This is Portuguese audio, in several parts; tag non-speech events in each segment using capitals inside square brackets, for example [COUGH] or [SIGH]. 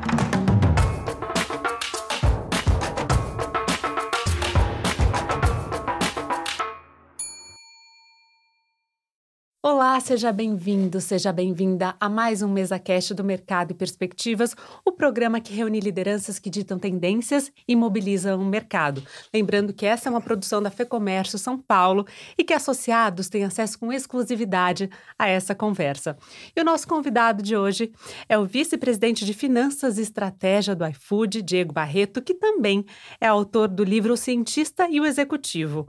Thank you. Olá, seja bem-vindo, seja bem-vinda a mais um MesaCast do Mercado e Perspectivas, o programa que reúne lideranças que ditam tendências e mobilizam o mercado. Lembrando que essa é uma produção da FEComércio São Paulo e que associados têm acesso com exclusividade a essa conversa. E o nosso convidado de hoje é o vice-presidente de Finanças e Estratégia do iFood, Diego Barreto, que também é autor do livro O Cientista e o Executivo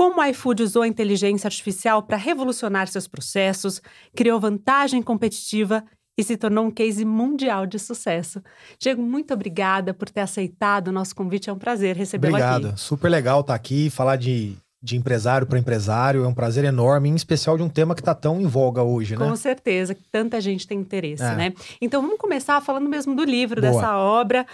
como o iFood usou a inteligência artificial para revolucionar seus processos, criou vantagem competitiva e se tornou um case mundial de sucesso. Diego, muito obrigada por ter aceitado o nosso convite. É um prazer recebê-lo aqui. Obrigado. Super legal estar aqui, falar de, de empresário para empresário. É um prazer enorme, em especial de um tema que está tão em voga hoje, né? Com certeza, que tanta gente tem interesse, é. né? Então vamos começar falando mesmo do livro, Boa. dessa obra.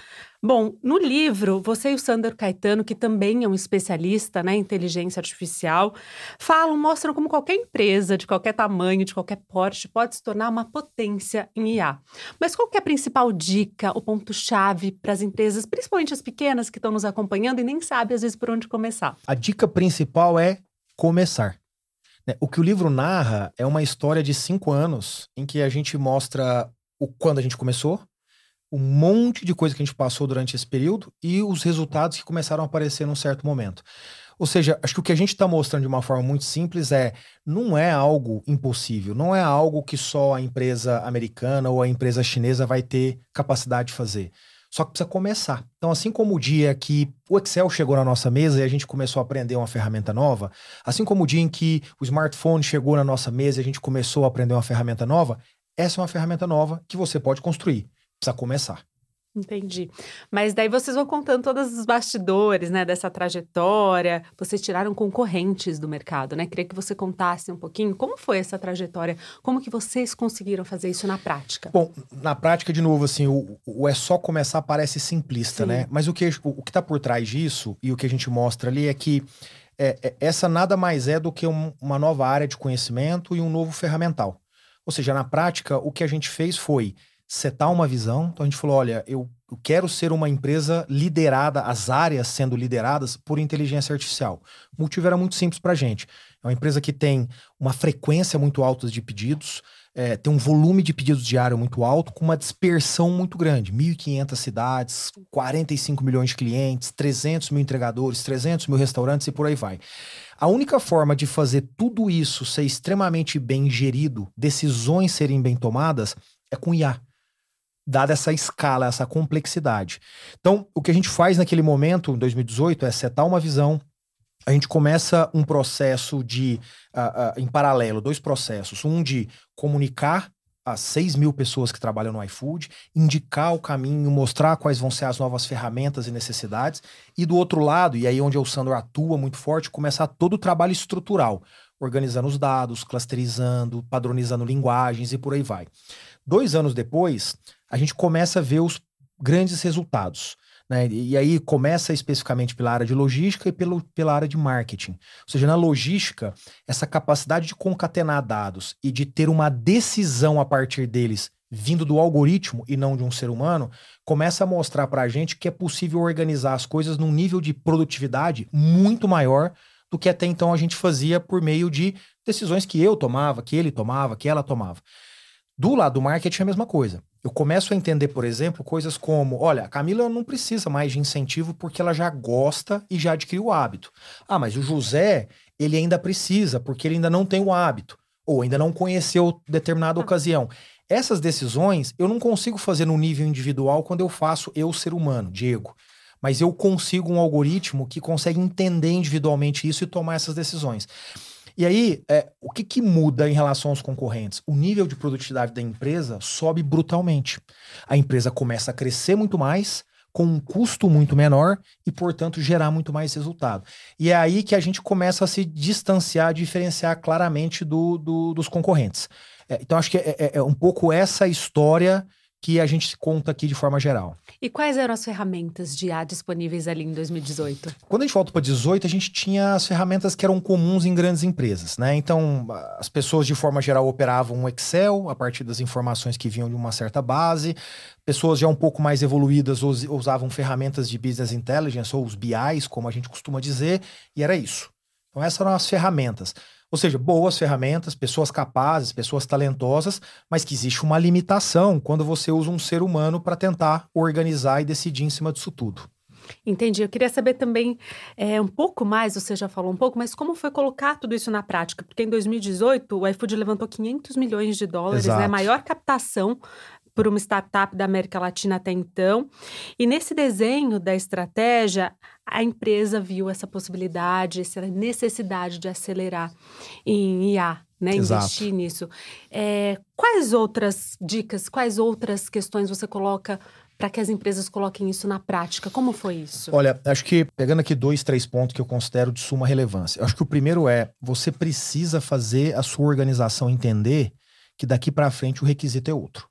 Bom, no livro, você e o Sander Caetano, que também é um especialista na né, inteligência artificial, falam, mostram como qualquer empresa de qualquer tamanho, de qualquer porte, pode se tornar uma potência em IA. Mas qual é a principal dica, o ponto-chave para as empresas, principalmente as pequenas que estão nos acompanhando e nem sabem às vezes por onde começar? A dica principal é começar. Né, o que o livro narra é uma história de cinco anos em que a gente mostra o quando a gente começou, um monte de coisa que a gente passou durante esse período e os resultados que começaram a aparecer num certo momento. Ou seja, acho que o que a gente está mostrando de uma forma muito simples é não é algo impossível, não é algo que só a empresa americana ou a empresa chinesa vai ter capacidade de fazer. Só que precisa começar. Então, assim como o dia que o Excel chegou na nossa mesa e a gente começou a aprender uma ferramenta nova, assim como o dia em que o smartphone chegou na nossa mesa e a gente começou a aprender uma ferramenta nova, essa é uma ferramenta nova que você pode construir precisa começar. Entendi. Mas daí vocês vão contando todos os bastidores, né, dessa trajetória. Vocês tiraram concorrentes do mercado, né? Queria que você contasse um pouquinho como foi essa trajetória, como que vocês conseguiram fazer isso na prática. Bom, na prática, de novo, assim, o, o é só começar parece simplista, Sim. né? Mas o que o, o que está por trás disso e o que a gente mostra ali é que é, é, essa nada mais é do que um, uma nova área de conhecimento e um novo ferramental. Ou seja, na prática, o que a gente fez foi setar uma visão. Então a gente falou: olha, eu quero ser uma empresa liderada, as áreas sendo lideradas por inteligência artificial. O motivo era muito simples para a gente. É uma empresa que tem uma frequência muito alta de pedidos, é, tem um volume de pedidos diário muito alto, com uma dispersão muito grande. 1.500 cidades, 45 milhões de clientes, 300 mil entregadores, 300 mil restaurantes e por aí vai. A única forma de fazer tudo isso ser extremamente bem gerido, decisões serem bem tomadas, é com IA dada essa escala, essa complexidade. Então, o que a gente faz naquele momento, em 2018, é setar uma visão. A gente começa um processo de, uh, uh, em paralelo, dois processos. Um de comunicar as 6 mil pessoas que trabalham no iFood, indicar o caminho, mostrar quais vão ser as novas ferramentas e necessidades. E do outro lado, e aí onde o Sandro atua muito forte, começar todo o trabalho estrutural, organizando os dados, clusterizando, padronizando linguagens e por aí vai. Dois anos depois, a gente começa a ver os grandes resultados. Né? E aí começa especificamente pela área de logística e pelo, pela área de marketing. Ou seja, na logística, essa capacidade de concatenar dados e de ter uma decisão a partir deles vindo do algoritmo e não de um ser humano, começa a mostrar para a gente que é possível organizar as coisas num nível de produtividade muito maior do que até então a gente fazia por meio de decisões que eu tomava, que ele tomava, que ela tomava. Do lado do marketing é a mesma coisa. Eu começo a entender, por exemplo, coisas como: olha, a Camila não precisa mais de incentivo porque ela já gosta e já adquiriu o hábito. Ah, mas o José, ele ainda precisa porque ele ainda não tem o hábito, ou ainda não conheceu determinada ah. ocasião. Essas decisões eu não consigo fazer no nível individual quando eu faço eu ser humano, Diego. Mas eu consigo um algoritmo que consegue entender individualmente isso e tomar essas decisões. E aí, é, o que, que muda em relação aos concorrentes? O nível de produtividade da empresa sobe brutalmente. A empresa começa a crescer muito mais, com um custo muito menor e, portanto, gerar muito mais resultado. E é aí que a gente começa a se distanciar, diferenciar claramente do, do dos concorrentes. É, então, acho que é, é, é um pouco essa história que a gente conta aqui de forma geral. E quais eram as ferramentas de IA disponíveis ali em 2018? Quando a gente volta para 2018, a gente tinha as ferramentas que eram comuns em grandes empresas, né? Então, as pessoas de forma geral operavam um Excel a partir das informações que vinham de uma certa base. Pessoas já um pouco mais evoluídas usavam ferramentas de business intelligence ou os BIs, como a gente costuma dizer, e era isso. Então, essas eram as ferramentas. Ou seja, boas ferramentas, pessoas capazes, pessoas talentosas, mas que existe uma limitação quando você usa um ser humano para tentar organizar e decidir em cima disso tudo. Entendi. Eu queria saber também é, um pouco mais, você já falou um pouco, mas como foi colocar tudo isso na prática? Porque em 2018 o iFood levantou 500 milhões de dólares, né? Exato. né? Maior captação por uma startup da América Latina até então. E nesse desenho da estratégia, a empresa viu essa possibilidade, essa necessidade de acelerar em IA, né? Exato. Investir nisso. É, quais outras dicas, quais outras questões você coloca para que as empresas coloquem isso na prática? Como foi isso? Olha, acho que pegando aqui dois, três pontos que eu considero de suma relevância. Acho que o primeiro é você precisa fazer a sua organização entender que daqui para frente o requisito é outro.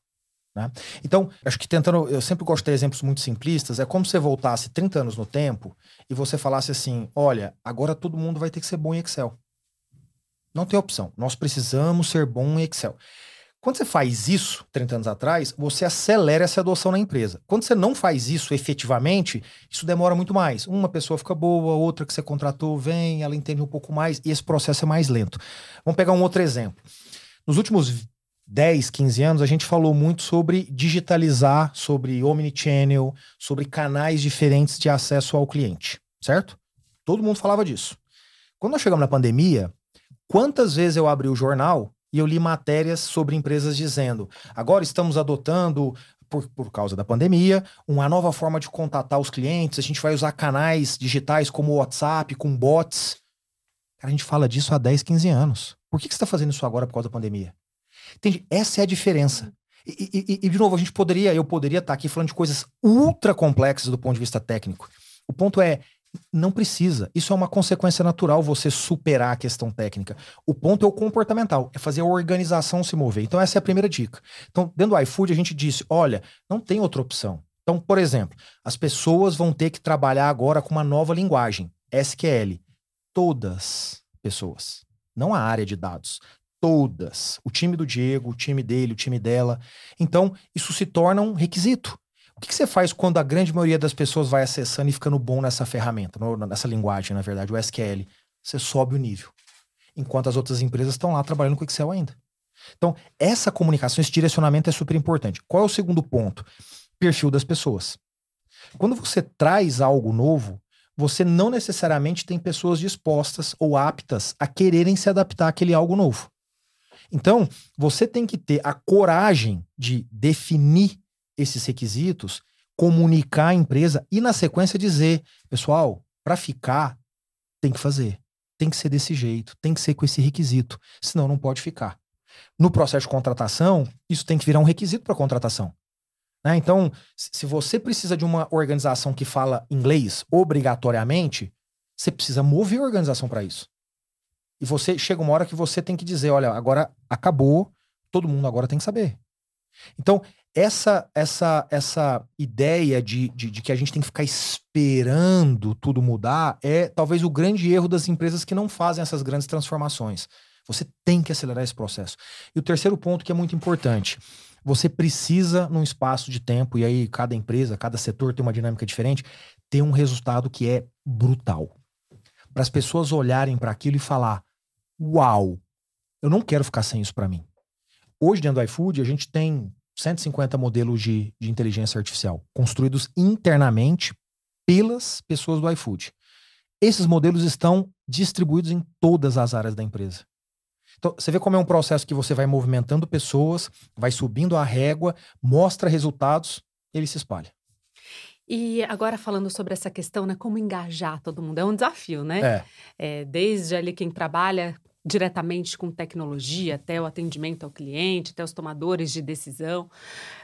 Né? Então, acho que tentando, eu sempre gosto de exemplos muito simplistas, é como se você voltasse 30 anos no tempo e você falasse assim: olha, agora todo mundo vai ter que ser bom em Excel. Não tem opção. Nós precisamos ser bom em Excel. Quando você faz isso, 30 anos atrás, você acelera essa adoção na empresa. Quando você não faz isso efetivamente, isso demora muito mais. Uma pessoa fica boa, outra que você contratou vem, ela entende um pouco mais e esse processo é mais lento. Vamos pegar um outro exemplo. Nos últimos 10, 15 anos, a gente falou muito sobre digitalizar, sobre omnichannel, sobre canais diferentes de acesso ao cliente, certo? Todo mundo falava disso. Quando nós chegamos na pandemia, quantas vezes eu abri o jornal e eu li matérias sobre empresas dizendo: agora estamos adotando por, por, causa da pandemia, uma nova forma de contatar os clientes. A gente vai usar canais digitais como o WhatsApp, com bots. Cara, a gente fala disso há 10, 15 anos. Por que, que você está fazendo isso agora por causa da pandemia? Entende? Essa é a diferença. E, e, e, de novo, a gente poderia, eu poderia estar aqui falando de coisas ultra complexas do ponto de vista técnico. O ponto é, não precisa. Isso é uma consequência natural você superar a questão técnica. O ponto é o comportamental, é fazer a organização se mover. Então, essa é a primeira dica. Então, dentro do iFood, a gente disse: olha, não tem outra opção. Então, por exemplo, as pessoas vão ter que trabalhar agora com uma nova linguagem, SQL. Todas pessoas, não a área de dados todas. O time do Diego, o time dele, o time dela. Então, isso se torna um requisito. O que, que, você faz quando a grande maioria das pessoas vai acessando e ficando bom nessa ferramenta, nessa linguagem, na verdade, o SQL? Você sobe o nível. Enquanto as outras empresas estão lá trabalhando com Excel ainda. Então, essa comunicação, esse direcionamento é super importante. Qual é o segundo ponto? Perfil das pessoas. Quando você traz algo novo, você não necessariamente tem pessoas dispostas ou aptas a quererem se adaptar àquele algo novo. Então, você tem que ter a coragem de definir esses requisitos, comunicar à empresa e, na sequência, dizer: pessoal, para ficar, tem que fazer. Tem que ser desse jeito, tem que ser com esse requisito, senão não pode ficar. No processo de contratação, isso tem que virar um requisito para contratação. Né? Então, se você precisa de uma organização que fala inglês obrigatoriamente, você precisa mover a organização para isso. E você chega uma hora que você tem que dizer, olha, agora acabou, todo mundo agora tem que saber. Então, essa essa essa ideia de, de, de, que a gente tem que ficar esperando tudo mudar é talvez o grande erro das empresas que não fazem essas grandes transformações. Você tem que acelerar esse processo. E o terceiro ponto que é muito importante, você precisa, num espaço de tempo, e aí cada empresa, cada setor tem uma dinâmica diferente, ter um resultado que é brutal. Para as pessoas olharem para aquilo e falar: uau, eu não quero ficar sem isso para mim. Hoje, dentro do iFood, a gente tem 150 modelos de, de inteligência artificial construídos internamente pelas pessoas do iFood. Esses modelos estão distribuídos em todas as áreas da empresa. Então, você vê como é um processo que você vai movimentando pessoas, vai subindo a régua, mostra resultados, ele se espalha. E agora falando sobre essa questão, né, como engajar todo mundo, é um desafio, né? É. é desde ali quem trabalha diretamente com tecnologia, até o atendimento ao cliente, até os tomadores de decisão.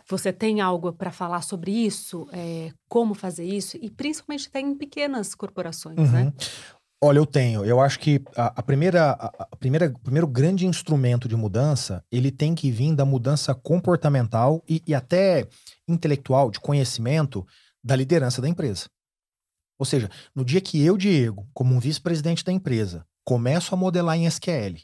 Você tem algo para falar sobre isso? É, como fazer isso? E principalmente até em pequenas corporações, né? uhum. né? Olha, eu tenho. Eu acho que a, a primeira, a, a primeira, o primeiro grande instrumento de mudança, ele tem que vir da mudança comportamental e, e até intelectual, de conhecimento da liderança da empresa. Ou seja, no dia que eu, Diego, como um vice-presidente da empresa, começo a modelar em SQL,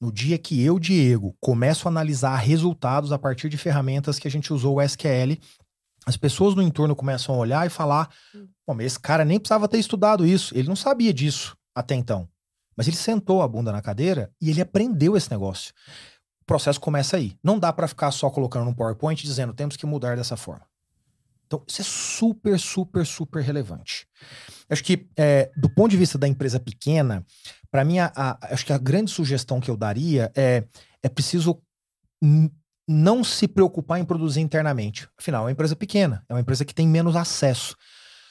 no dia que eu, Diego, começo a analisar resultados a partir de ferramentas que a gente usou o SQL, as pessoas no entorno começam a olhar e falar: hum. Pô, mas esse cara nem precisava ter estudado isso, ele não sabia disso até então. Mas ele sentou a bunda na cadeira e ele aprendeu esse negócio. O processo começa aí. Não dá para ficar só colocando no PowerPoint dizendo temos que mudar dessa forma. Então, isso é super, super, super relevante. Acho que, é, do ponto de vista da empresa pequena, para mim, a, a, acho que a grande sugestão que eu daria é, é preciso não se preocupar em produzir internamente. Afinal, é uma empresa pequena, é uma empresa que tem menos acesso.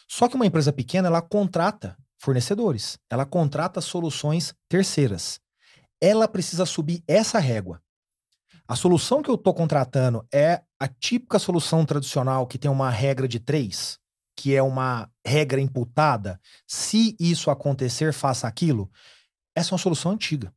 Só que uma empresa pequena, ela contrata fornecedores. Ela contrata soluções terceiras. Ela precisa subir essa régua. A solução que eu estou contratando é a típica solução tradicional que tem uma regra de três, que é uma regra imputada. Se isso acontecer, faça aquilo. Essa é uma solução antiga.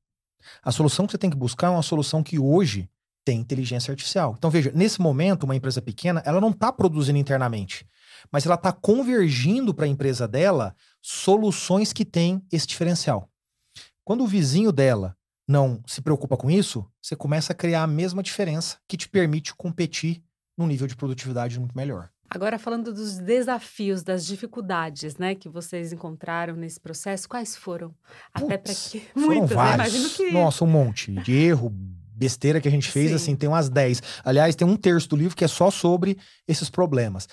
A solução que você tem que buscar é uma solução que hoje tem inteligência artificial. Então, veja, nesse momento, uma empresa pequena, ela não está produzindo internamente mas ela está convergindo para a empresa dela soluções que têm esse diferencial. Quando o vizinho dela não se preocupa com isso, você começa a criar a mesma diferença que te permite competir num nível de produtividade muito melhor. Agora falando dos desafios, das dificuldades, né, que vocês encontraram nesse processo, quais foram? Até para que [LAUGHS] muitos, né? Imagino que Nossa, um monte de erro, besteira que a gente fez, Sim. assim, tem umas 10. Aliás, tem um terço do livro que é só sobre esses problemas.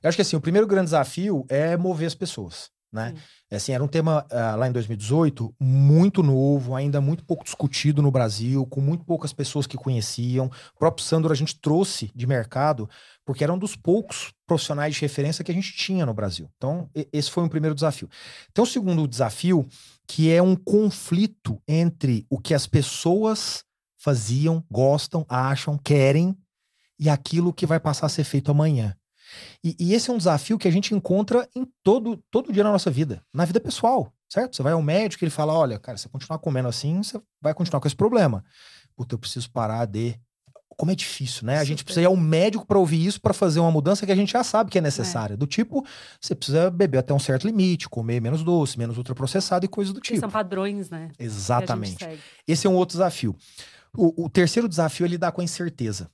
Eu acho que assim, o primeiro grande desafio é mover as pessoas. Né? É assim, era um tema uh, lá em 2018 muito novo, ainda muito pouco discutido no Brasil, com muito poucas pessoas que conheciam. O próprio Sandro a gente trouxe de mercado porque era um dos poucos profissionais de referência que a gente tinha no Brasil. Então, esse foi um primeiro desafio. Então, o segundo desafio, que é um conflito entre o que as pessoas faziam, gostam, acham, querem e aquilo que vai passar a ser feito amanhã. E, e, esse é um desafio que a gente encontra em todo, todo dia na nossa vida, na vida pessoal, certo? Você vai ao médico e ele fala: olha, cara, se você continuar comendo assim, você vai continuar com esse problema. Puta, eu preciso parar de. Como é difícil, né? A gente precisa ir ao médico para ouvir isso, para fazer uma mudança que a gente já sabe que é necessária. É. Do tipo, você precisa beber até um certo limite, comer menos doce, menos ultraprocessado e coisas do tipo. são padrões, né? Exatamente. Esse é um outro desafio. O, o terceiro desafio é lidar com a incerteza.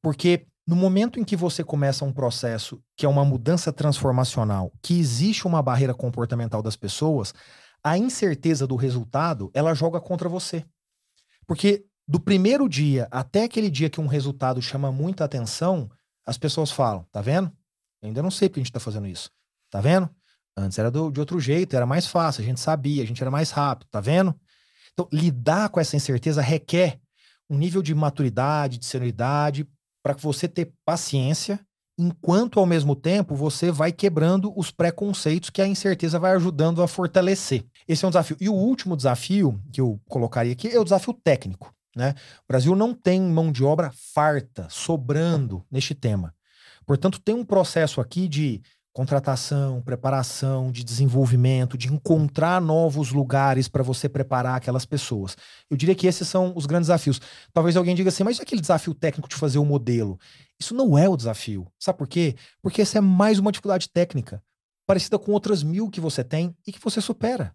Porque no momento em que você começa um processo que é uma mudança transformacional, que existe uma barreira comportamental das pessoas, a incerteza do resultado, ela joga contra você. Porque do primeiro dia até aquele dia que um resultado chama muita atenção, as pessoas falam: tá vendo? Eu ainda não sei porque a gente está fazendo isso. Tá vendo? Antes era do, de outro jeito, era mais fácil, a gente sabia, a gente era mais rápido, tá vendo? Então, lidar com essa incerteza requer um nível de maturidade, de senioridade, para você ter paciência, enquanto ao mesmo tempo você vai quebrando os preconceitos que a incerteza vai ajudando a fortalecer. Esse é um desafio. E o último desafio que eu colocaria aqui é o desafio técnico. Né? O Brasil não tem mão de obra farta, sobrando neste tema. Portanto, tem um processo aqui de contratação, preparação, de desenvolvimento, de encontrar novos lugares para você preparar aquelas pessoas. Eu diria que esses são os grandes desafios. Talvez alguém diga assim, mas e aquele desafio técnico de fazer o um modelo? Isso não é o desafio. Sabe por quê? Porque essa é mais uma dificuldade técnica, parecida com outras mil que você tem e que você supera.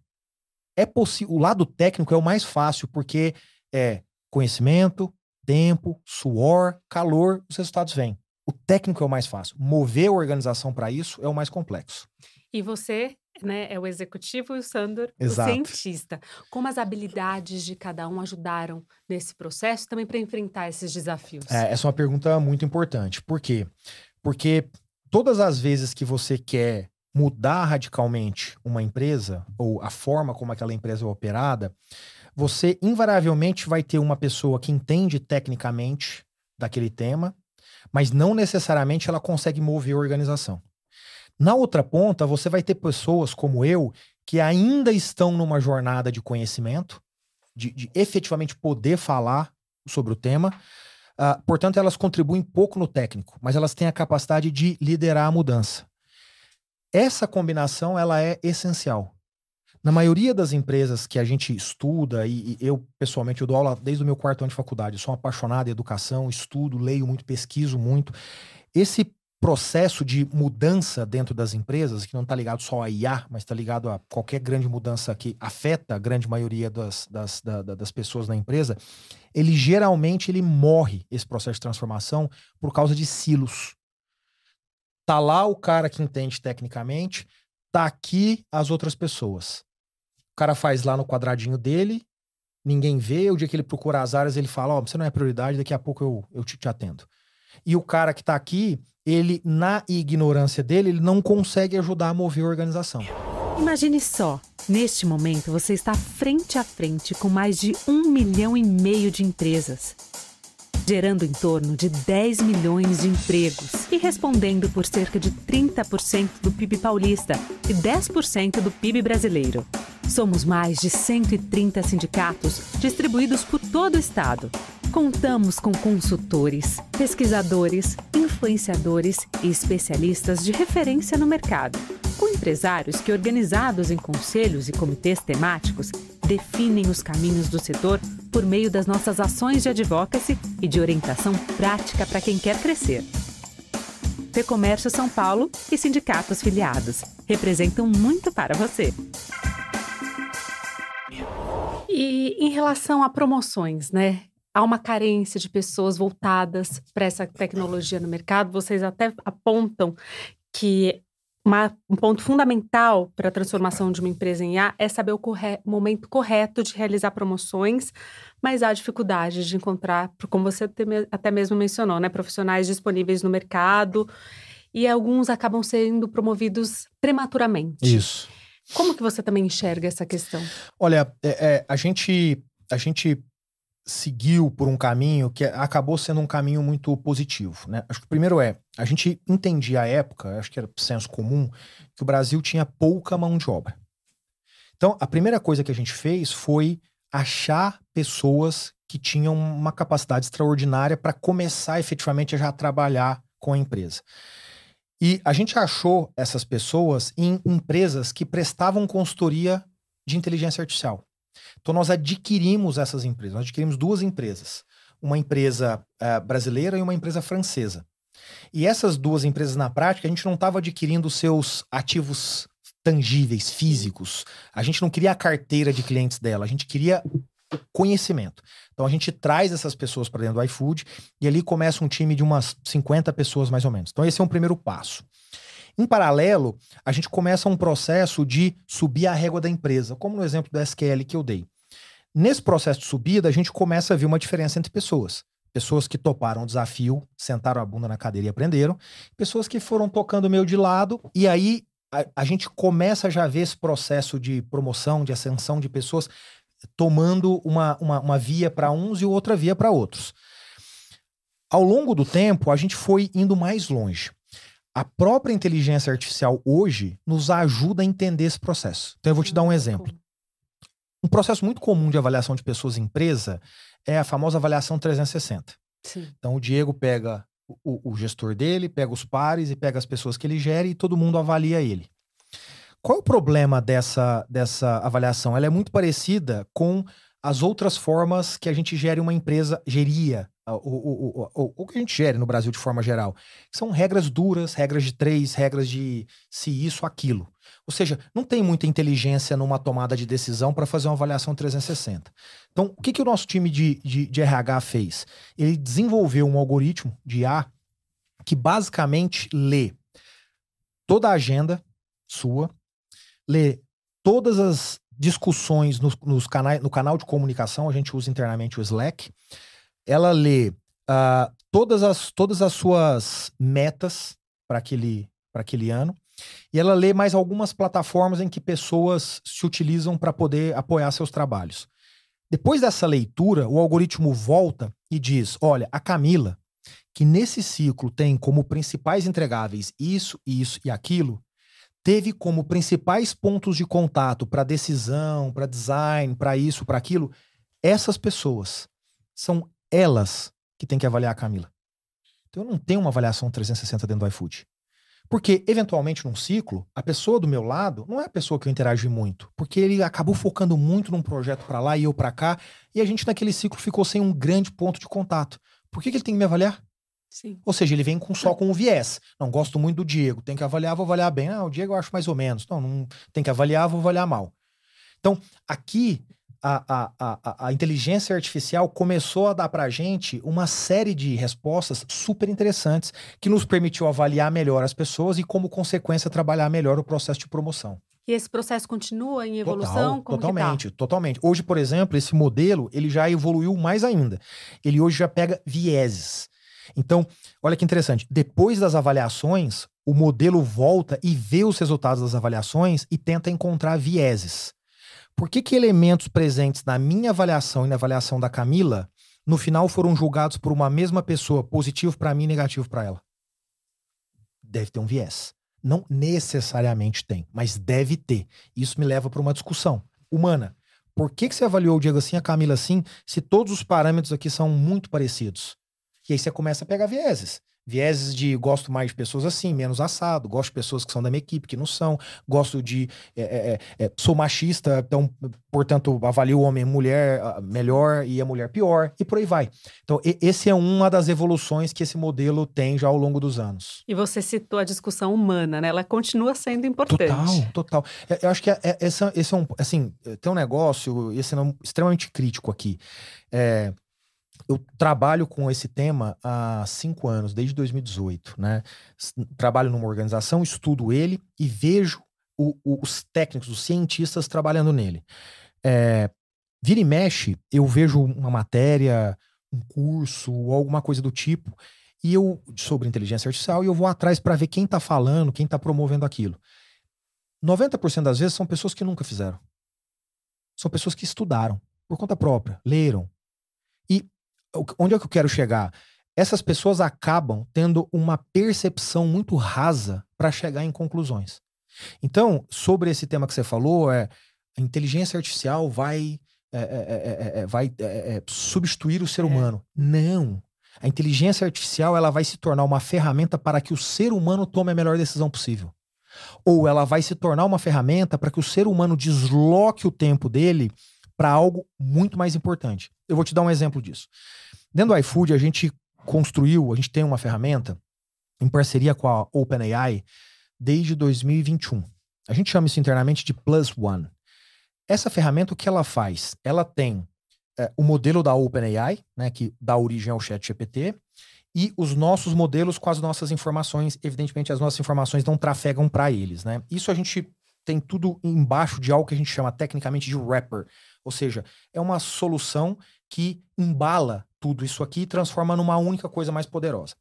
É possível. O lado técnico é o mais fácil, porque é conhecimento, tempo, suor, calor, os resultados vêm. O técnico é o mais fácil. Mover a organização para isso é o mais complexo. E você né, é o executivo e o Sandor, Exato. o cientista. Como as habilidades de cada um ajudaram nesse processo também para enfrentar esses desafios? É, essa é uma pergunta muito importante. Por quê? Porque todas as vezes que você quer mudar radicalmente uma empresa ou a forma como aquela empresa é operada, você invariavelmente vai ter uma pessoa que entende tecnicamente daquele tema mas não necessariamente ela consegue mover a organização. Na outra ponta, você vai ter pessoas como eu que ainda estão numa jornada de conhecimento, de, de efetivamente poder falar sobre o tema. Uh, portanto, elas contribuem pouco no técnico, mas elas têm a capacidade de liderar a mudança. Essa combinação ela é essencial. Na maioria das empresas que a gente estuda, e, e eu pessoalmente eu dou aula desde o meu quarto ano de faculdade, sou um apaixonado em educação, estudo, leio muito, pesquiso muito. Esse processo de mudança dentro das empresas, que não está ligado só a IA, mas está ligado a qualquer grande mudança que afeta a grande maioria das, das, da, das pessoas na empresa, ele geralmente ele morre, esse processo de transformação, por causa de silos. Tá lá o cara que entende tecnicamente, tá aqui as outras pessoas. Cara faz lá no quadradinho dele, ninguém vê, o dia que ele procura as áreas, ele fala, ó, oh, você não é prioridade, daqui a pouco eu, eu te, te atendo. E o cara que tá aqui, ele, na ignorância dele, ele não consegue ajudar a mover a organização. Imagine só, neste momento você está frente a frente com mais de um milhão e meio de empresas, gerando em torno de 10 milhões de empregos e respondendo por cerca de 30% do PIB paulista e 10% do PIB brasileiro. Somos mais de 130 sindicatos distribuídos por todo o estado Contamos com consultores, pesquisadores, influenciadores e especialistas de referência no mercado, com empresários que, organizados em conselhos e comitês temáticos, definem os caminhos do setor por meio das nossas ações de advocacy e de orientação prática para quem quer crescer. Comércio São Paulo e sindicatos filiados representam muito para você. E em relação a promoções, né? há uma carência de pessoas voltadas para essa tecnologia no mercado. Vocês até apontam que uma, um ponto fundamental para a transformação de uma empresa em A é saber o corre momento correto de realizar promoções, mas há dificuldade de encontrar, como você até mesmo mencionou, né, profissionais disponíveis no mercado e alguns acabam sendo promovidos prematuramente. Isso. Como que você também enxerga essa questão? Olha, é, é, a gente a gente seguiu por um caminho que acabou sendo um caminho muito positivo. Né? Acho que o primeiro é, a gente entendia à época, acho que era senso comum, que o Brasil tinha pouca mão de obra. Então, a primeira coisa que a gente fez foi achar pessoas que tinham uma capacidade extraordinária para começar efetivamente a já trabalhar com a empresa. E a gente achou essas pessoas em empresas que prestavam consultoria de inteligência artificial. Então, nós adquirimos essas empresas. Nós adquirimos duas empresas. Uma empresa uh, brasileira e uma empresa francesa. E essas duas empresas, na prática, a gente não estava adquirindo seus ativos tangíveis, físicos. A gente não queria a carteira de clientes dela, a gente queria o conhecimento. Então a gente traz essas pessoas para dentro do iFood e ali começa um time de umas 50 pessoas mais ou menos. Então esse é um primeiro passo. Em paralelo, a gente começa um processo de subir a régua da empresa, como no exemplo do SQL que eu dei. Nesse processo de subida, a gente começa a ver uma diferença entre pessoas. Pessoas que toparam o desafio, sentaram a bunda na cadeira e aprenderam. Pessoas que foram tocando meio de lado. E aí a, a gente começa já a ver esse processo de promoção, de ascensão de pessoas tomando uma, uma, uma via para uns e outra via para outros. Ao longo do tempo, a gente foi indo mais longe. A própria inteligência artificial hoje nos ajuda a entender esse processo. Então eu vou te dar um exemplo. Um processo muito comum de avaliação de pessoas em empresa é a famosa avaliação 360. Sim. Então o Diego pega o, o, gestor dele, pega os pares e pega as pessoas que ele gere e todo mundo avalia ele. Qual o problema dessa, dessa avaliação? Ela é muito parecida com as outras formas que a gente gere uma empresa, geria o, o, o, o, que a gente gere no Brasil de forma geral. São regras duras, regras de três, regras de se isso, aquilo. Ou seja, não tem muita inteligência numa tomada de decisão para fazer uma avaliação 360. Então, o que, que o nosso time de, de, de RH fez? Ele desenvolveu um algoritmo de IA que basicamente lê toda a agenda sua, lê todas as discussões nos, nos canais, no canal de comunicação, a gente usa internamente o Slack, ela lê uh, todas, as, todas as suas metas para aquele, aquele ano. E ela lê mais algumas plataformas em que pessoas se utilizam para poder apoiar seus trabalhos. Depois dessa leitura, o algoritmo volta e diz: olha, a Camila, que nesse ciclo tem como principais entregáveis isso, isso e aquilo, teve como principais pontos de contato para decisão, para design, para isso, para aquilo, essas pessoas. São elas que têm que avaliar a Camila. Então eu não tenho uma avaliação 360 dentro do iFood. Porque, eventualmente, num ciclo, a pessoa do meu lado não é a pessoa que eu interagi muito. Porque ele acabou focando muito num projeto para lá e eu para cá. E a gente, naquele ciclo, ficou sem um grande ponto de contato. Por que, que ele tem que me avaliar? Sim. Ou seja, ele vem com, só com o viés. Não gosto muito do Diego, tem que avaliar, vou avaliar bem. Ah, o Diego eu acho mais ou menos. Não, não tem que avaliar, vou avaliar mal. Então, aqui a, a, a, a, inteligência artificial começou a dar para a gente uma série de respostas super interessantes que nos permitiu avaliar melhor as pessoas e, como consequência, trabalhar melhor o processo de promoção. E esse processo continua em evolução? Total, totalmente, tá? totalmente. Hoje, por exemplo, esse modelo ele já evoluiu mais ainda. Ele hoje já pega vieses. Então, olha que interessante. Depois das avaliações, o modelo volta e vê os resultados das avaliações e tenta encontrar vieses. Por que, que elementos presentes na minha avaliação e na avaliação da Camila, no final foram julgados por uma mesma pessoa, positivo para mim e negativo para ela? Deve ter um viés. Não necessariamente tem, mas deve ter. Isso me leva para uma discussão humana. Por que, que você avaliou o Diego assim, a Camila assim, se todos os parâmetros aqui são muito parecidos? E aí você começa a pegar vieses. Vieses de gosto mais de pessoas assim, menos assado, gosto de pessoas que são da minha equipe, que não são, gosto de. É, é, é, é sou machista, então, portanto, avalio o homem e mulher ah, melhor e a mulher pior, e por aí vai. Então, e, esse é uma das evoluções que esse modelo tem já ao longo dos anos. E você citou a discussão humana, né? Ela continua sendo importante. Total, total. É, eu acho que é, esse, esse é um. Assim, tem um negócio, esse é um, extremamente crítico aqui. É, eu trabalho com esse tema há cinco anos, desde 2018, né? Trabalho numa organização, estudo ele e vejo o, o, os técnicos, os cientistas trabalhando nele. É, vira e mexe, eu vejo uma matéria, um curso ou alguma coisa do tipo, e eu sobre inteligência artificial e eu vou atrás para ver quem está falando, quem está promovendo aquilo. 90% das vezes são pessoas que nunca fizeram. São pessoas que estudaram por conta própria, leram, onde é que eu quero chegar? Essas pessoas acabam tendo uma percepção muito rasa para chegar em conclusões. Então, sobre esse tema que você falou, é a inteligência artificial vai, é, é, é, vai substituir o ser humano. Não. A inteligência artificial ela vai se tornar uma ferramenta para que o ser humano tome a melhor decisão possível. Ou ela vai se tornar uma ferramenta para que o ser humano desloque o tempo dele para algo muito mais importante. Eu vou te dar um exemplo disso. Dentro do iFood, a gente construiu, a gente tem uma ferramenta em parceria com a OpenAI desde 2021. A gente chama isso internamente de Plus One. Essa ferramenta, o que ela faz? Ela tem é, o modelo da OpenAI, né, que dá origem ao chat GPT, e os nossos modelos com as nossas informações. Evidentemente, as nossas informações não trafegam para eles. Né? Isso a gente tem tudo embaixo de algo que a gente chama tecnicamente de wrapper. Ou seja, é uma solução que embala tudo isso aqui e transforma numa única coisa mais poderosa.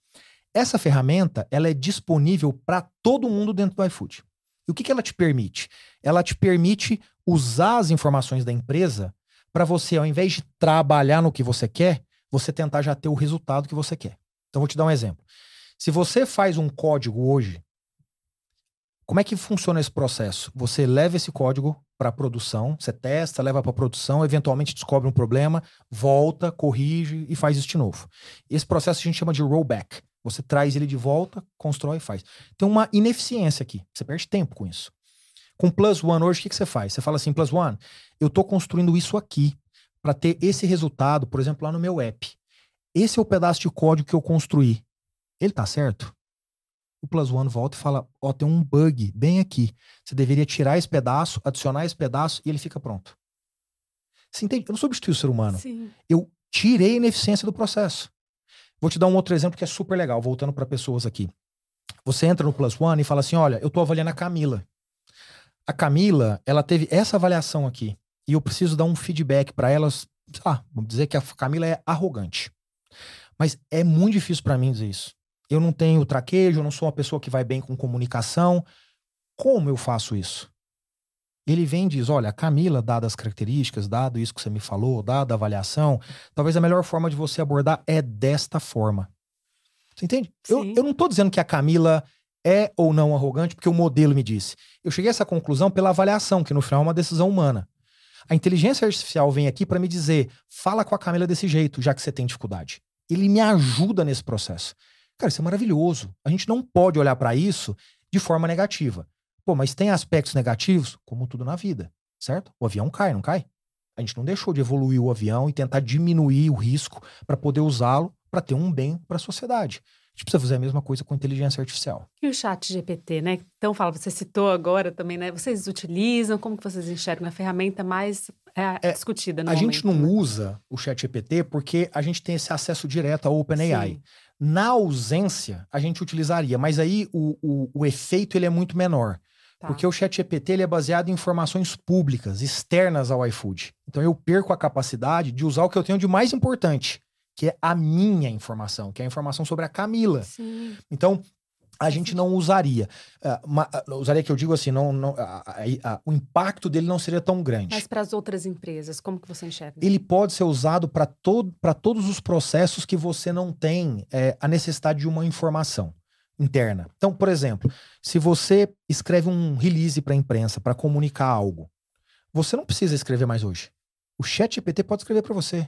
Essa ferramenta ela é disponível para todo mundo dentro do iFood. E o que, que ela te permite? Ela te permite usar as informações da empresa para você, ao invés de trabalhar no que você quer, você tentar já ter o resultado que você quer. Então, vou te dar um exemplo. Se você faz um código hoje, como é que funciona esse processo? Você leva esse código para produção, você testa, leva para produção, eventualmente descobre um problema, volta, corrige e faz isso de novo. Esse processo a gente chama de rollback. Você traz ele de volta, constrói e faz. Tem uma ineficiência aqui. Você perde tempo com isso. Com Plus One hoje, o que, que você faz? Você fala assim, Plus One, eu estou construindo isso aqui para ter esse resultado, por exemplo, lá no meu app. Esse é o pedaço de código que eu construí. Ele está certo? O Plus One volta e fala: Ó, oh, tem um bug bem aqui. Você deveria tirar esse pedaço, adicionar esse pedaço e ele fica pronto. Você entende? Eu não substitui o ser humano. Sim. Eu tirei a ineficiência do processo. Vou te dar um outro exemplo que é super legal, voltando para pessoas aqui. Você entra no Plus One e fala assim: olha, eu estou avaliando a Camila. A Camila, ela teve essa avaliação aqui. E eu preciso dar um feedback para elas. Lá, vamos dizer que a Camila é arrogante. Mas é muito difícil para mim dizer isso eu não tenho traquejo, eu não sou uma pessoa que vai bem com comunicação. Como eu faço isso? Ele vem e diz: Olha, Camila, dadas as características, dado isso que você me falou, dada a avaliação, talvez a melhor forma de você abordar é desta forma. Você entende? Eu, eu não estou dizendo que a Camila é ou não arrogante porque o modelo me disse. Eu cheguei a essa conclusão pela avaliação, que no final é uma decisão humana. A inteligência artificial vem aqui para me dizer: fala com a Camila desse jeito, já que você tem dificuldade. Ele me ajuda nesse processo. Cara, isso é maravilhoso. A gente não pode olhar para isso de forma negativa. Pô, mas tem aspectos negativos, como tudo na vida, certo? O avião cai, não cai? A gente não deixou de evoluir o avião e tentar diminuir o risco para poder usá-lo para ter um bem para a sociedade. A gente precisa fazer a mesma coisa com inteligência artificial. E o chat GPT, né? Então, fala, você citou agora também, né? Vocês utilizam, como que vocês enxergam a ferramenta mais é, é, discutida no A momento, gente não né? usa o chat GPT porque a gente tem esse acesso direto ao OpenAI. Na ausência, a gente utilizaria, mas aí o, o, o efeito ele é muito menor. Tá. Porque o chat GPT ele é baseado em informações públicas, externas ao iFood. Então eu perco a capacidade de usar o que eu tenho de mais importante, que é a minha informação, que é a informação sobre a Camila. Sim. Então, a gente não usaria. Uh, ma- uh, usaria que eu digo assim, não, não, a- o impacto dele não seria tão grande. Mas para as outras empresas, como que você enxerga? Ele pode ser usado para todo, pra todos os processos que você não tem é, a necessidade de uma informação interna. Então, por exemplo, se você escreve um release para a imprensa para comunicar algo, você não precisa escrever mais hoje. O chat GPT pode escrever para você.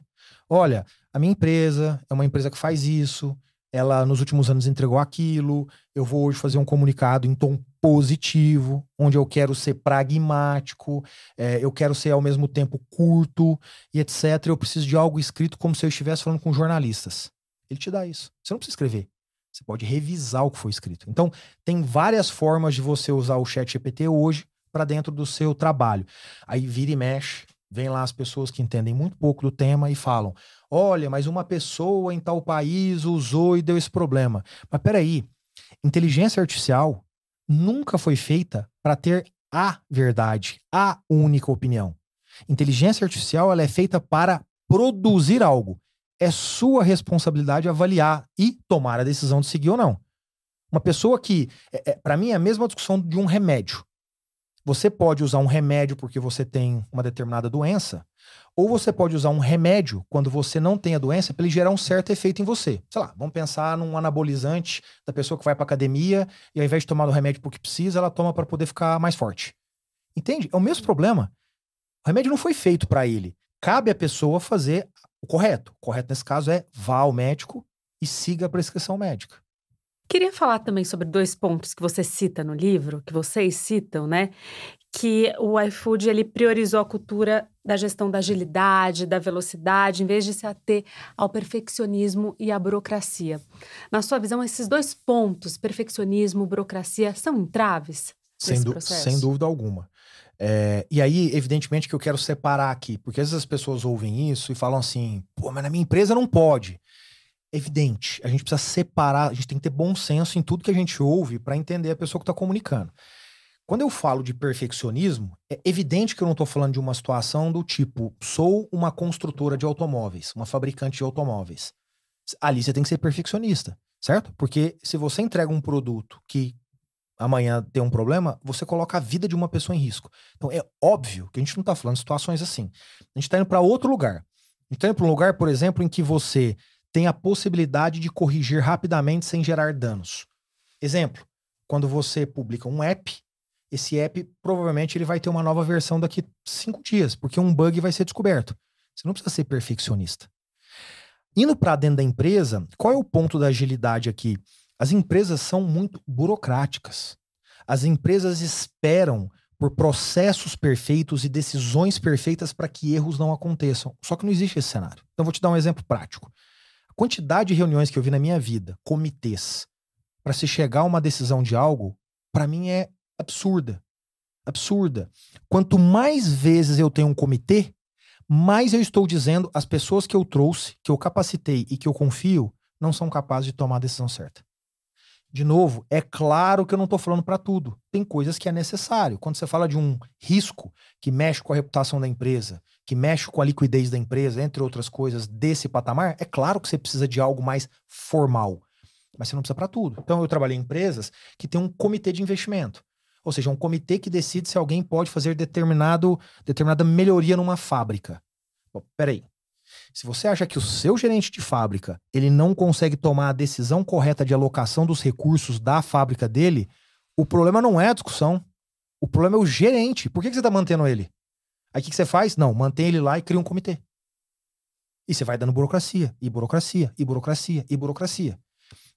Olha, a minha empresa é uma empresa que faz isso, ela nos últimos anos entregou aquilo, eu vou hoje fazer um comunicado em tom positivo, onde eu quero ser pragmático, é, eu quero ser ao mesmo tempo curto e etc. Eu preciso de algo escrito como se eu estivesse falando com jornalistas. Ele te dá isso. Você não precisa escrever. Você pode revisar o que foi escrito. Então, tem várias formas de você usar o chat GPT hoje para dentro do seu trabalho. Aí vira e mexe, vem lá as pessoas que entendem muito pouco do tema e falam: olha, mas uma pessoa em tal país usou e deu esse problema. Mas peraí, inteligência artificial nunca foi feita para ter a verdade, a única opinião. Inteligência artificial ela é feita para produzir algo. É sua responsabilidade avaliar e tomar a decisão de seguir ou não. Uma pessoa que, é, para mim, é a mesma discussão de um remédio. Você pode usar um remédio porque você tem uma determinada doença, ou você pode usar um remédio quando você não tem a doença para ele gerar um certo efeito em você. Sei lá, vamos pensar num anabolizante da pessoa que vai para academia e ao invés de tomar o remédio porque precisa, ela toma para poder ficar mais forte. Entende? É o mesmo problema. O remédio não foi feito para ele. Cabe à pessoa fazer o correto. O correto nesse caso é vá ao médico e siga a prescrição médica. Queria falar também sobre dois pontos que você cita no livro, que vocês citam, né? Que o iFood ele priorizou a cultura da gestão da agilidade, da velocidade, em vez de se ater ao perfeccionismo e à burocracia. Na sua visão, esses dois pontos, perfeccionismo, burocracia, são entraves Sem, du- processo? sem dúvida alguma. É, e aí, evidentemente, que eu quero separar aqui, porque às vezes as pessoas ouvem isso e falam assim: pô, mas na minha empresa não pode. Evidente, a gente precisa separar, a gente tem que ter bom senso em tudo que a gente ouve para entender a pessoa que está comunicando. Quando eu falo de perfeccionismo, é evidente que eu não estou falando de uma situação do tipo, sou uma construtora de automóveis, uma fabricante de automóveis. Ali você tem que ser perfeccionista, certo? Porque se você entrega um produto que amanhã tem um problema, você coloca a vida de uma pessoa em risco. Então é óbvio que a gente não está falando de situações assim. A gente está indo para outro lugar. A gente está indo para um lugar, por exemplo, em que você tem a possibilidade de corrigir rapidamente sem gerar danos. Exemplo, quando você publica um app, esse app provavelmente ele vai ter uma nova versão daqui cinco dias, porque um bug vai ser descoberto. Você não precisa ser perfeccionista. Indo para dentro da empresa, qual é o ponto da agilidade aqui? As empresas são muito burocráticas. As empresas esperam por processos perfeitos e decisões perfeitas para que erros não aconteçam. Só que não existe esse cenário. Então, vou te dar um exemplo prático. Quantidade de reuniões que eu vi na minha vida, comitês, para se chegar a uma decisão de algo, para mim é absurda. Absurda. Quanto mais vezes eu tenho um comitê, mais eu estou dizendo as pessoas que eu trouxe, que eu capacitei e que eu confio, não são capazes de tomar a decisão certa. De novo, é claro que eu não estou falando para tudo. Tem coisas que é necessário. Quando você fala de um risco que mexe com a reputação da empresa, que mexe com a liquidez da empresa, entre outras coisas desse patamar, é claro que você precisa de algo mais formal. Mas você não precisa para tudo. Então, eu trabalhei em empresas que têm um comitê de investimento. Ou seja, um comitê que decide se alguém pode fazer determinado, determinada melhoria numa fábrica. Bom, peraí. Se você acha que o seu gerente de fábrica ele não consegue tomar a decisão correta de alocação dos recursos da fábrica dele, o problema não é a discussão. O problema é o gerente. Por que, que você está mantendo ele? Aí o que, que você faz? Não, mantém ele lá e cria um comitê. E você vai dando burocracia, e burocracia, e burocracia, e burocracia.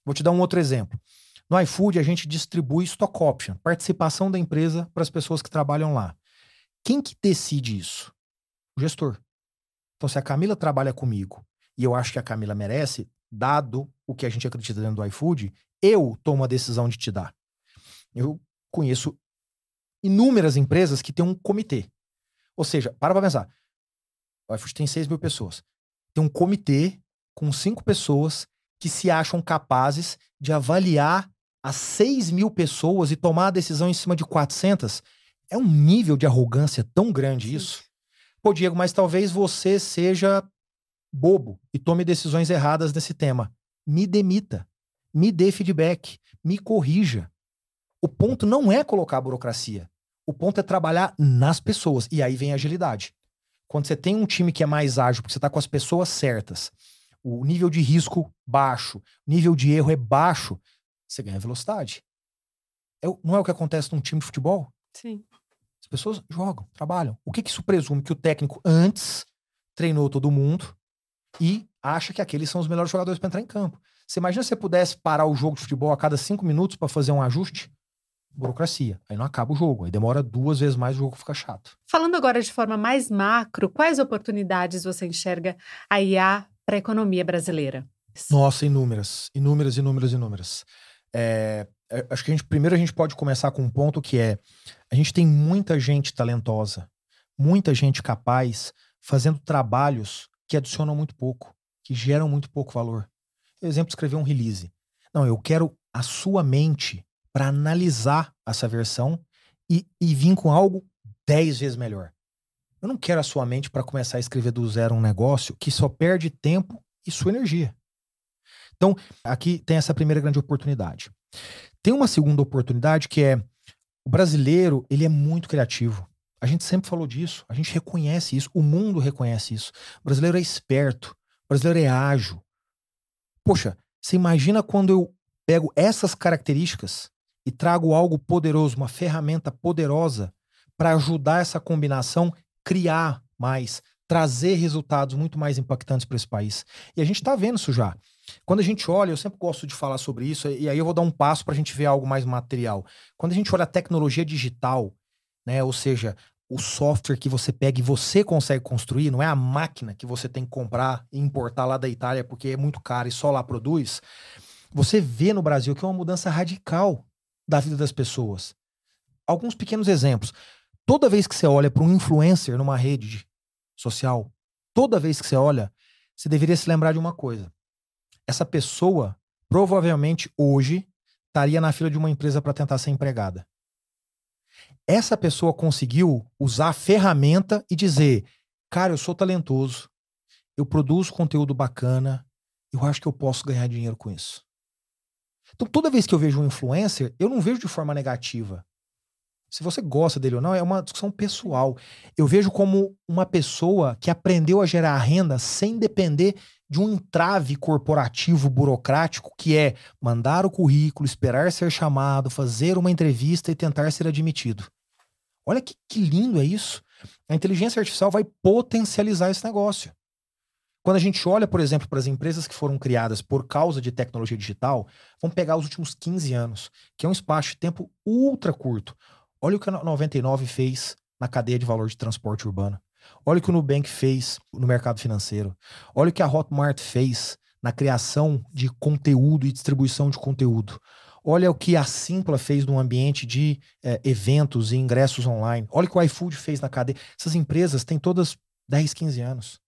Vou te dar um outro exemplo. No iFood, a gente distribui stock option, participação da empresa para as pessoas que trabalham lá. Quem que decide isso? O gestor. Então, se a Camila trabalha comigo e eu acho que a Camila merece, dado o que a gente acredita dentro do iFood, eu tomo a decisão de te dar. Eu conheço inúmeras empresas que têm um comitê. Ou seja, para pra pensar. O iFood tem 6 mil pessoas. Tem um comitê com cinco pessoas que se acham capazes de avaliar as 6 mil pessoas e tomar a decisão em cima de 400. É um nível de arrogância tão grande isso. Pô, Diego, mas talvez você seja bobo e tome decisões erradas nesse tema. Me demita. Me dê feedback. Me corrija. O ponto não é colocar a burocracia. O ponto é trabalhar nas pessoas. E aí vem a agilidade. Quando você tem um time que é mais ágil, porque você está com as pessoas certas, o nível de risco baixo, o nível de erro é baixo, você ganha velocidade. É, não é o que acontece num time de futebol? Sim. As pessoas jogam, trabalham. O que, que isso presume? Que o técnico antes treinou todo mundo e acha que aqueles são os melhores jogadores para entrar em campo. Você imagina se você pudesse parar o jogo de futebol a cada cinco minutos para fazer um ajuste? burocracia. Aí não acaba o jogo. Aí demora duas vezes mais, o jogo fica chato. Falando agora de forma mais macro, quais oportunidades você enxerga a IA para a economia brasileira? Nossa, inúmeras. Inúmeras, inúmeras, inúmeras. É, acho que a gente, primeiro a gente pode começar com um ponto que é: a gente tem muita gente talentosa, muita gente capaz, fazendo trabalhos que adicionam muito pouco, que geram muito pouco valor. Exemplo, escrever um release. Não, eu quero a sua mente para analisar essa versão e, e vir com algo dez vezes melhor. Eu não quero a sua mente para começar a escrever do zero um negócio que só perde tempo e sua energia. Então, aqui tem essa primeira grande oportunidade. Tem uma segunda oportunidade que é o brasileiro, ele é muito criativo. A gente sempre falou disso, a gente reconhece isso, o mundo reconhece isso. O brasileiro é esperto, o brasileiro é ágil. Poxa, você imagina quando eu pego essas características e trago algo poderoso, uma ferramenta poderosa para ajudar essa combinação criar mais, trazer resultados muito mais impactantes para esse país. E a gente está vendo isso já. Quando a gente olha, eu sempre gosto de falar sobre isso, e aí eu vou dar um passo para a gente ver algo mais material. Quando a gente olha a tecnologia digital, né, ou seja, o software que você pega e você consegue construir, não é a máquina que você tem que comprar e importar lá da Itália porque é muito caro e só lá produz. Você vê no Brasil que é uma mudança radical da vida das pessoas. Alguns pequenos exemplos. Toda vez que você olha para um influencer numa rede social, toda vez que você olha, você deveria se lembrar de uma coisa. Essa pessoa provavelmente hoje estaria na fila de uma empresa para tentar ser empregada. Essa pessoa conseguiu usar a ferramenta e dizer: Cara, eu sou talentoso, eu produzo conteúdo bacana, eu acho que eu posso ganhar dinheiro com isso. Então, toda vez que eu vejo um influencer, eu não vejo de forma negativa. Se você gosta dele ou não, é uma discussão pessoal. Eu vejo como uma pessoa que aprendeu a gerar renda sem depender de um entrave corporativo burocrático que é mandar o currículo, esperar ser chamado, fazer uma entrevista e tentar ser admitido. Olha que, que lindo é isso. A inteligência artificial vai potencializar esse negócio. Quando a gente olha, por exemplo, para as empresas que foram criadas por causa de tecnologia digital, vamos pegar os últimos 15 anos, que é um espaço de tempo ultra curto. Olha o que a 99 fez na cadeia de valor de transporte urbano. Olha o que o Nubank fez no mercado financeiro. Olha o que a Hotmart fez na criação de conteúdo e distribuição de conteúdo. Olha o que a Simpla fez no ambiente de é, eventos e ingressos online. Olha o que o iFood fez na cadeia. Essas empresas têm todas 10, 15 anos.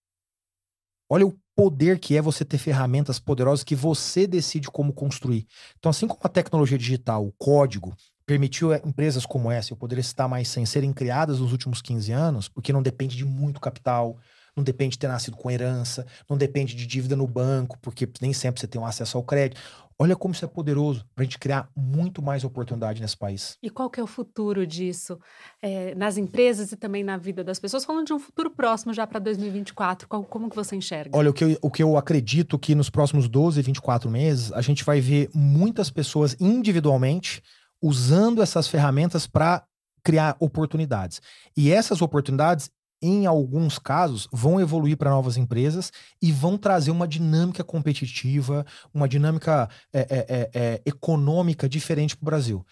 Olha o poder que é você ter ferramentas poderosas que você decide como construir. Então, assim como a tecnologia digital, o código, permitiu empresas como essa, eu poderia citar mais sem serem criadas nos últimos 15 anos, porque não depende de muito capital, não depende de ter nascido com herança, não depende de dívida no banco, porque nem sempre você tem um acesso ao crédito. Olha como isso é poderoso para a gente criar muito mais oportunidade nesse país. E qual que é o futuro disso é, nas empresas e também na vida das pessoas? Falando de um futuro próximo já para 2024, qual, como que você enxerga? Olha, o que, eu, o que eu acredito que nos próximos 12, 24 meses, a gente vai ver muitas pessoas individualmente usando essas ferramentas para criar oportunidades. E essas oportunidades em alguns casos, vão evoluir para novas empresas e vão trazer uma dinâmica competitiva, uma dinâmica é, é, é, é econômica diferente para o Brasil.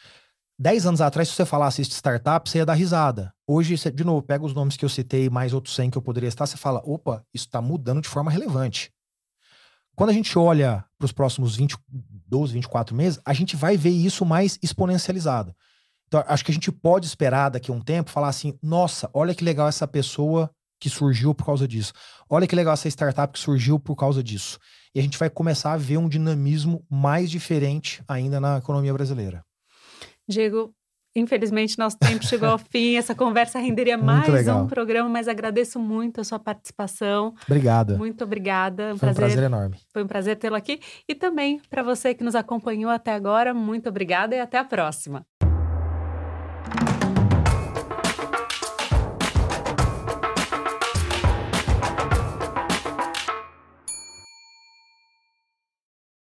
Dez anos atrás, se você falasse de startup, você ia dar risada. Hoje, você, de novo, pega os nomes que eu citei, mais outros 100 que eu poderia estar, você fala, opa, isso está mudando de forma relevante. Quando a gente olha para os próximos 20, 12, 24 meses, a gente vai ver isso mais exponencializado. Então, acho que a gente pode esperar daqui a um tempo falar assim: nossa, olha que legal essa pessoa que surgiu por causa disso. Olha que legal essa startup que surgiu por causa disso. E a gente vai começar a ver um dinamismo mais diferente ainda na economia brasileira. Diego, Infelizmente, nosso tempo chegou ao [LAUGHS] fim. Essa conversa renderia mais legal. um programa, mas agradeço muito a sua participação. Obrigada. Muito obrigada. Um Foi prazer, um prazer enorme. Foi um prazer tê-lo aqui. E também para você que nos acompanhou até agora, muito obrigada e até a próxima.